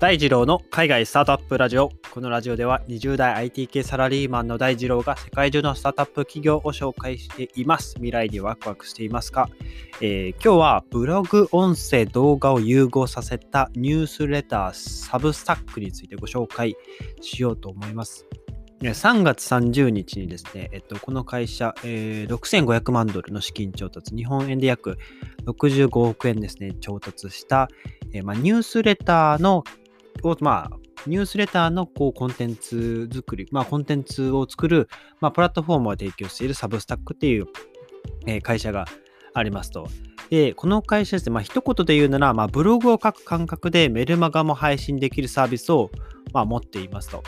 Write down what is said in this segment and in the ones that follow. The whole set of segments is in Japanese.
大二郎の海外スタートアップラジオ。このラジオでは20代 IT 系サラリーマンの大二郎が世界中のスタートアップ企業を紹介しています。未来にワクワクしていますか、えー、今日はブログ、音声、動画を融合させたニュースレター、サブスタックについてご紹介しようと思います。3月30日にですね、えっと、この会社、えー、6500万ドルの資金調達、日本円で約65億円ですね、調達した、えーまあ、ニュースレターのを、まあ、ニュースレターのこうコンテンツ作り、まあ、コンテンツを作る、まあ、プラットフォームを提供しているサブスタックっていう、えー、会社がありますと。で、この会社ですね、まあ、一言で言うなら、まあ、ブログを書く感覚でメルマガも配信できるサービスを、まあ、持っていますと。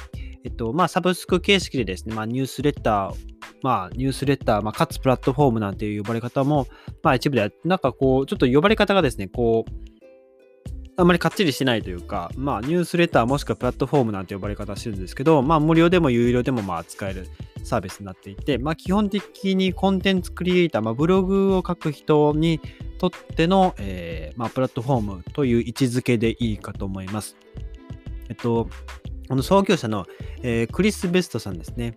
えっと、まあ、サブスク形式でですね、まあ、ニュースレター、まあ、ニュースレター、まあ、かつプラットフォームなんていう呼ばれ方も、まあ、一部では、なんかこう、ちょっと呼ばれ方がですね、こう、あんまりかっちりしないというか、まあ、ニュースレターもしくはプラットフォームなんて呼ばれ方してるんですけど、まあ、無料でも有料でもまあ使えるサービスになっていて、まあ、基本的にコンテンツクリエイター、まあ、ブログを書く人にとっての、えーまあ、プラットフォームという位置づけでいいかと思います。えっと、この創業者の、えー、クリス・ベストさんですね、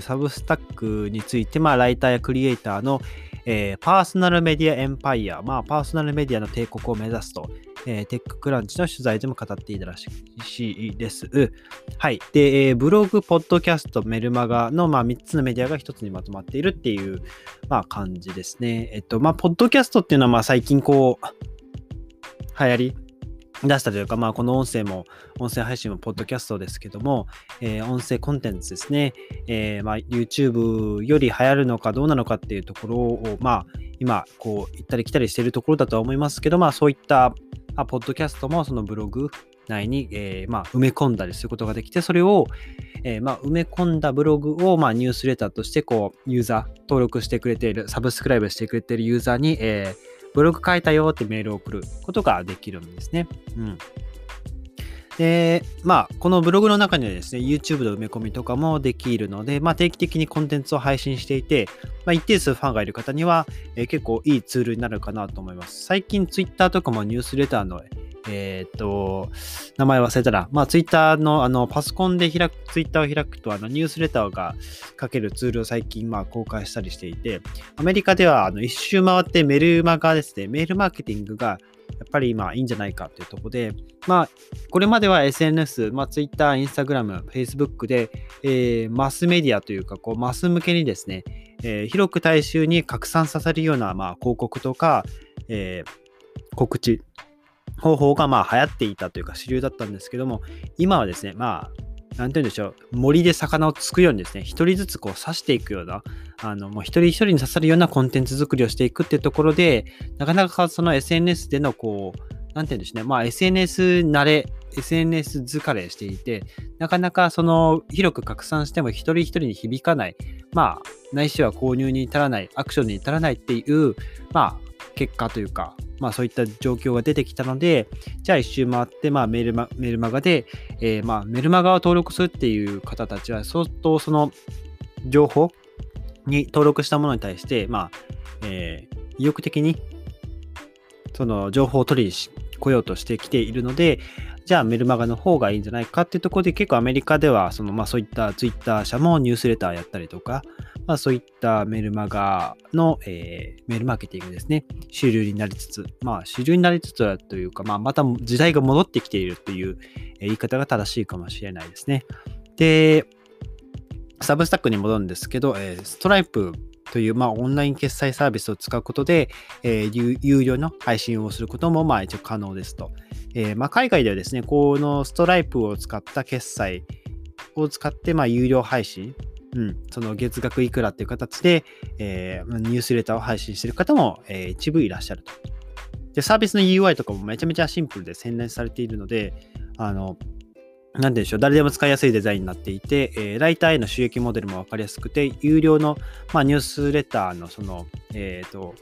サブスタックについて、まあ、ライターやクリエイターの、えー、パーソナルメディアエンパイア、まあ、パーソナルメディアの帝国を目指すとえー、テッククランチの取材でも語っていたらしいです。はい。で、えー、ブログ、ポッドキャスト、メルマガの、まあ、3つのメディアが1つにまとまっているっていう、まあ、感じですね。えっと、まあ、ポッドキャストっていうのは、まあ、最近こう、流行り出したというか、まあ、この音声も、音声配信もポッドキャストですけども、えー、音声コンテンツですね、えー、まあ、YouTube より流行るのかどうなのかっていうところを、まあ、今、こう、行ったり来たりしているところだとは思いますけど、まあ、そういった、あポッドキャストもそのブログ内に、えー、まあ、埋め込んだりすることができて、それを、えー、まあ、埋め込んだブログを、まあ、ニュースレターとしてこうユーザー登録してくれている、サブスクライブしてくれているユーザーに、えー、ブログ書いたよってメールを送ることができるんですね。うん。で、まあ、このブログの中にはですね、YouTube の埋め込みとかもできるので、まあ、定期的にコンテンツを配信していて、まあ、一定数ファンがいる方には、えー、結構いいツールになるかなと思います。最近 Twitter とかもニュースレターの、えっ、と、名前忘れたら、まあ、Twitter の、あの、パソコンで開く、Twitter を開くと、あの、ニュースレターが書けるツールを最近、まあ、公開したりしていて、アメリカでは、あの、一周回ってメルマガですね、メールマーケティングがやっぱり今いいんじゃないかというとこで、まあ、これまでは SNS、まあ、Twitter、Instagram、Facebook で、えー、マスメディアというか、こう、マス向けにですね、えー、広く大衆に拡散させるような、まあ、広告とか、えー、告知方法がまあ流行っていたというか主流だったんですけども、今はですね、まあ、なんて言うんでしょう、森で魚をつくようにですね、一人ずつこう刺していくような、あの、もう一人一人に刺さるようなコンテンツ作りをしていくっていうところで、なかなかその SNS でのこう、なんて言うんでしょうね、まあ SNS 慣れ、SNS 疲れしていて、なかなかその広く拡散しても一人一人に響かない、まあ、ないしは購入に至らない、アクションに至らないっていう、まあ、結果というか、まあそういった状況が出てきたので、じゃあ一周回って、まあメルマメルマガで、えー、まあメルマガを登録するっていう方たちは、相当その情報に登録したものに対して、まあ、えー、意欲的にその情報を取りに来ようとしてきているので、じゃあメルマガの方がいいんじゃないかっていうところで結構アメリカではそのまあそういったツイッター社もニュースレターやったりとか、まあそういったメルマガの、えー、メールマーケティングですね、主流になりつつ、まあ主流になりつつというか、まあまた時代が戻ってきているという言い方が正しいかもしれないですね。で、サブスタックに戻るんですけど、えー、ストライプという、まあ、オンライン決済サービスを使うことで、えー、有料の配信をすることも、まあ、一応可能ですと。えー、まあ、海外ではですね、このストライプを使った決済を使って、まあ、有料配信、うん、その月額いくらっていう形で、えー、ニュースレターを配信してる方も、えー、一部いらっしゃると。で、サービスの UI とかもめちゃめちゃシンプルで洗練されているので、あの、なんでしょう、誰でも使いやすいデザインになっていて、えー、ライターへの収益モデルも分かりやすくて、有料の、まあ、ニュースレターのその、えっ、ー、と、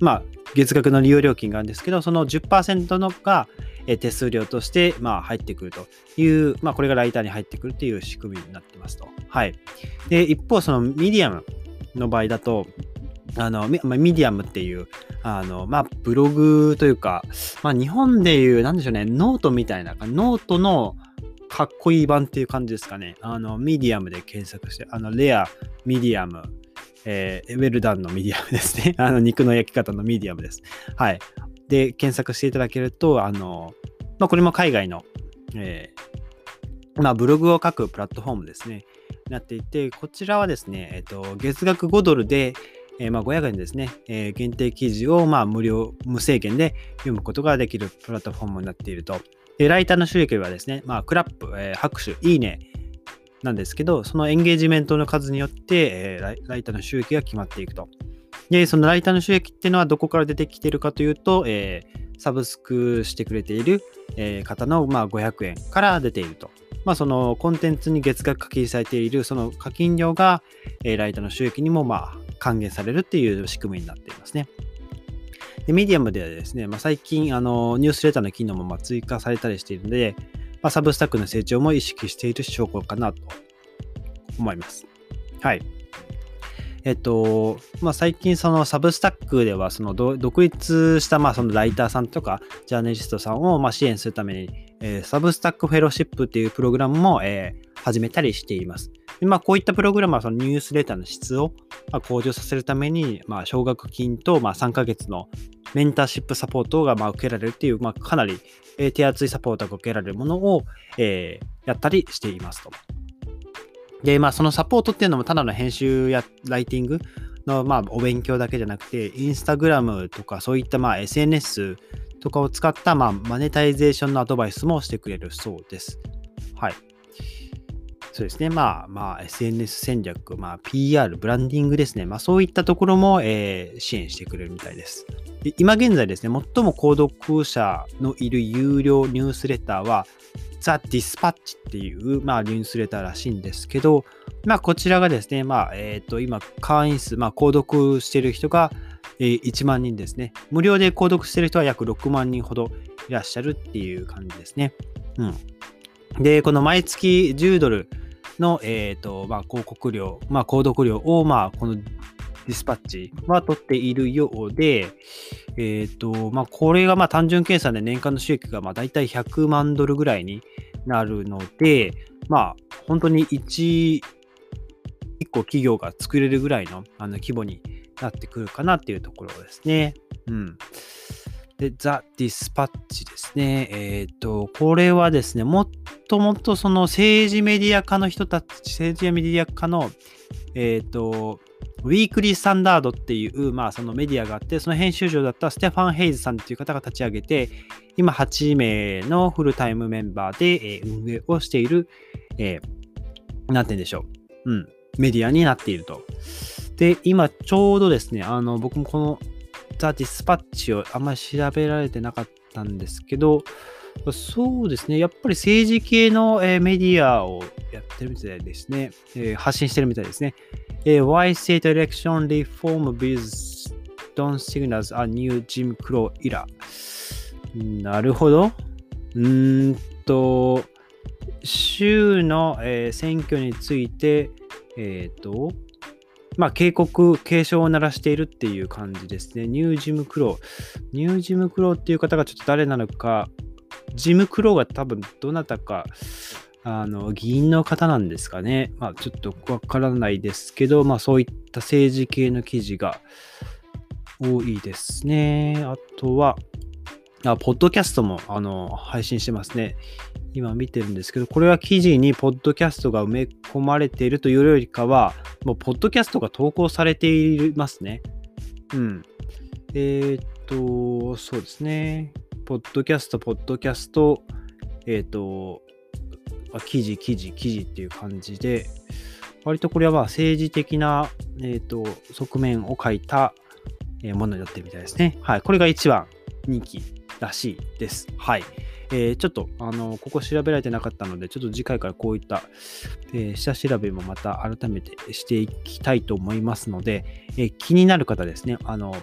まあ、月額の利用料金があるんですけど、その10%のが、手数料として、まあ、入ってくるという、まあ、これがライターに入ってくるという仕組みになってますと。はい。で、一方、そのミディアムの場合だと、あの、ミミディアムっていう、あの、まあ、ブログというか、まあ、日本でいう、なんでしょうね、ノートみたいな、ノートのかっこいい版っていう感じですかね。あの、ミディアムで検索して、あの、レア、ミディアム、えー、ウェルダンのミディアムですね。あの、肉の焼き方のミディアムです。はい。で、検索していただけると、あの、まあ、これも海外の、えー、まあ、ブログを書くプラットフォームですね。なっていて、こちらはですね、えっ、と、月額5ドルで、えー、まあ500円ですね、えー、限定記事をまあ無料、無制限で読むことができるプラットフォームになっていると。でライターの収益はですね、まあ、クラップ、えー、拍手、いいねなんですけど、そのエンゲージメントの数によって、えー、ライターの収益が決まっていくと。で、そのライターの収益っていうのはどこから出てきているかというと、えー、サブスクしてくれている、えー、方の、まあ、500円から出ていると。まあ、そのコンテンツに月額課金されているその課金量が、えー、ライターの収益にもまあ還元されるっていう仕組みになっていますね。でメディアムではですね、まあ、最近あのニュースレターの機能もま追加されたりしているので、まあ、 Substack の成長も意識している証拠かなと思います。はい。えっと、まあ、最近その Substack ではその独立したまあそのライターさんとかジャーナリストさんをま支援するために、サブスタックフェロシップっていうプログラムも、始めたりしています。まあ、こういったプログラムはそのニュースレターの質を向上させるために、まあ、奨学金とま3ヶ月のメンターシップサポートがまあ受けられるっていう、まあ、かなり手厚いサポートが受けられるものを、えー、やったりしていますと。で、まあ、そのサポートっていうのもただの編集やライティングの、まあ、お勉強だけじゃなくて、インスタグラムとかそういったまあ SNS とかを使った、まあ、マネタイゼーションのアドバイスもしてくれるそうです。はい。そうですね。まあ、まあ、SNS 戦略、まあ、PR、ブランディングですね。まあ、そういったところも、えー、支援してくれるみたいです。今現在ですね、最も購読者のいる有料ニュースレターは、ザ・ディスパッチっていう、まあ、ニュースレターらしいんですけど、まあ、こちらがですね、まあ、えっ、ー、と、今、会員数、まあ、購読している人が、えー、1万人ですね。無料で購読している人は約6万人ほどいらっしゃるっていう感じですね。うん。で、この毎月10ドルの、えっ、ー、と、まあ、広告料、まあ、購読料を、まあ、このディスパッチは取っているようで、えっ、ー、と、まあ、これがまあ単純計算で年間の収益がまあ大体100万ドルぐらいになるので、まあ、本当に1、1個企業が作れるぐらいのあの規模になってくるかなっていうところですね。うん。で、ザ・ディスパッチですね。えっ、ー、と、これはですね、もっともっとその政治メディア化の人たち、政治やメディア化の、えっ、ー、と、ウィークリースタンダードっていう、まあ、そのメディアがあって、その編集長だったステファン・ヘイズさんっていう方が立ち上げて、今8名のフルタイムメンバーで、え、運営をしている、えー、なんて言うんでしょう。うん。メディアになっていると。で、今ちょうどですね、あの、僕もこのザ・ディスパッチをあんまり調べられてなかったんですけど、そうですね。やっぱり政治系の、えー、メディアをやってるみたいですね。えー、発信してるみたいですね。えー、Why State Election Reform Bills Don't Signals a New Jim Crow Era なるほど。うんと、州の、えー、選挙について、えっ、ー、と、まあ、警告、警鐘を鳴らしているっていう感じですね。 New Jim Crow。New Jim Crow っていう方がちょっと誰なのか、 Jim Crow が多分どなたか、あの、議員の方なんですかね。まあ、ちょっとわからないですけど、まあ、そういった政治系の記事が多いですね。あとは、あ、ポッドキャストも、あの、配信してますね。今見てるんですけど、これは記事にポッドキャストが埋め込まれているというよりかは、もうポッドキャストが投稿されていますね。うん。えー、っと、そうですね。ポッドキャスト、ポッドキャスト、えー、っと、記事、記事、記事っていう感じで、割とこれはまあ政治的な、えー、っと側面を書いたものになってるみたいですね。はい。これが一番人気らしいです。はい。えー、ちょっと、あの、ここ調べられてなかったので、ちょっと次回からこういった、えー、下調べもまた改めてしていきたいと思いますので、えー、気になる方ですね、あの、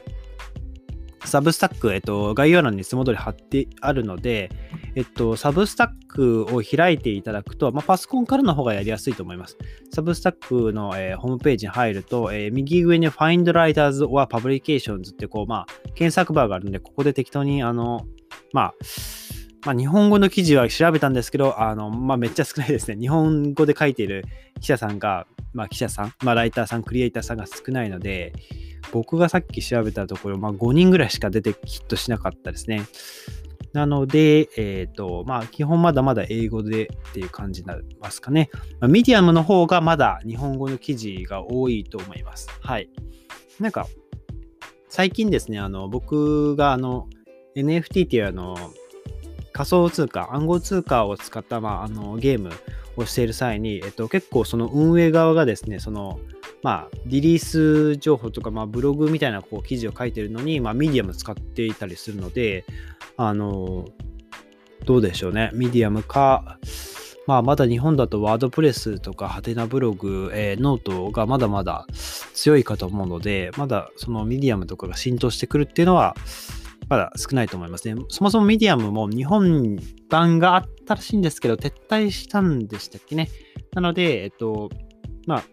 サブスタック、えっと、概要欄にいつも通り貼ってあるので、えっと、サブスタックを開いていただくと、まあ、パソコンからの方がやりやすいと思います。サブスタックの、えー、ホームページに入ると、えー、右上に Find Writers or Publications ってこう、まあ、検索バーがあるんで、ここで適当に、あの、まあ、まあ、日本語の記事は調べたんですけど、あの、まあ、めっちゃ少ないですね。日本語で書いている記者さんが、まあ、記者さん、まあ、ライターさん、クリエイターさんが少ないので、僕がさっき調べたところ、まあ、5人ぐらいしか出てヒットしなかったですね。なので、えっ、ー、と、まあ、基本まだまだ英語でっていう感じになりますかね。まあ、ミディアムの方がまだ日本語の記事が多いと思います。はい。なんか、最近ですね、あの、僕があの、NFT っていうあの、仮想通貨、暗号通貨を使った、まあ、あのゲームをしている際に、えっと、結構その運営側がですね、その、まあ、リリース情報とか、まあ、ブログみたいなこう記事を書いているのに、まあ、ミディアム使っていたりするので、あの、どうでしょうね。ミディアムか、まあ、まだ日本だと WordPress とかハテナブログ、えー、ノートがまだまだ強いかと思うので、まだそのミディアムとかが浸透してくるっていうのは、まだ少ないと思いますね。そもそもミディアムも日本版があったらしいんですけど、撤退したんでしたっけね。なので、えっと、まあ、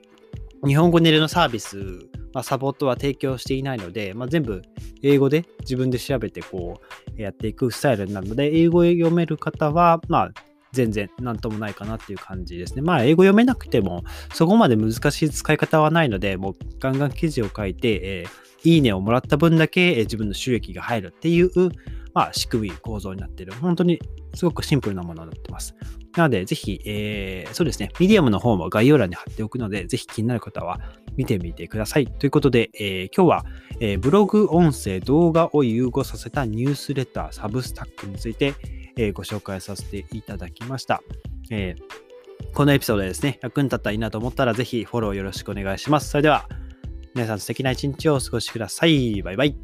日本語でのサービス、まあ、サポートは提供していないので、まあ、全部英語で自分で調べてこうやっていくスタイルになるので、英語を読める方は、まあ、全然なんともないかなっていう感じですね。まあ、英語読めなくても、そこまで難しい使い方はないので、もうガンガン記事を書いて、えー、いいねをもらった分だけ、えー、自分の収益が入るっていう、まあ、仕組み、構造になっている。本当にすごくシンプルなものになってます。なので、ぜひ、えー、そうですね、ミディアムの方も概要欄に貼っておくので、ぜひ気になる方は見てみてください。ということで、えー、今日は、えー、ブログ、音声、動画を融合させたニュースレター、サブスタックについて、えー、ご紹介させていただきました。えこのエピソードでですね、役に立ったらいいなと思ったら、ぜひフォローよろしくお願いします。それでは、皆さん素敵な一日をお過ごしください。バイバイ。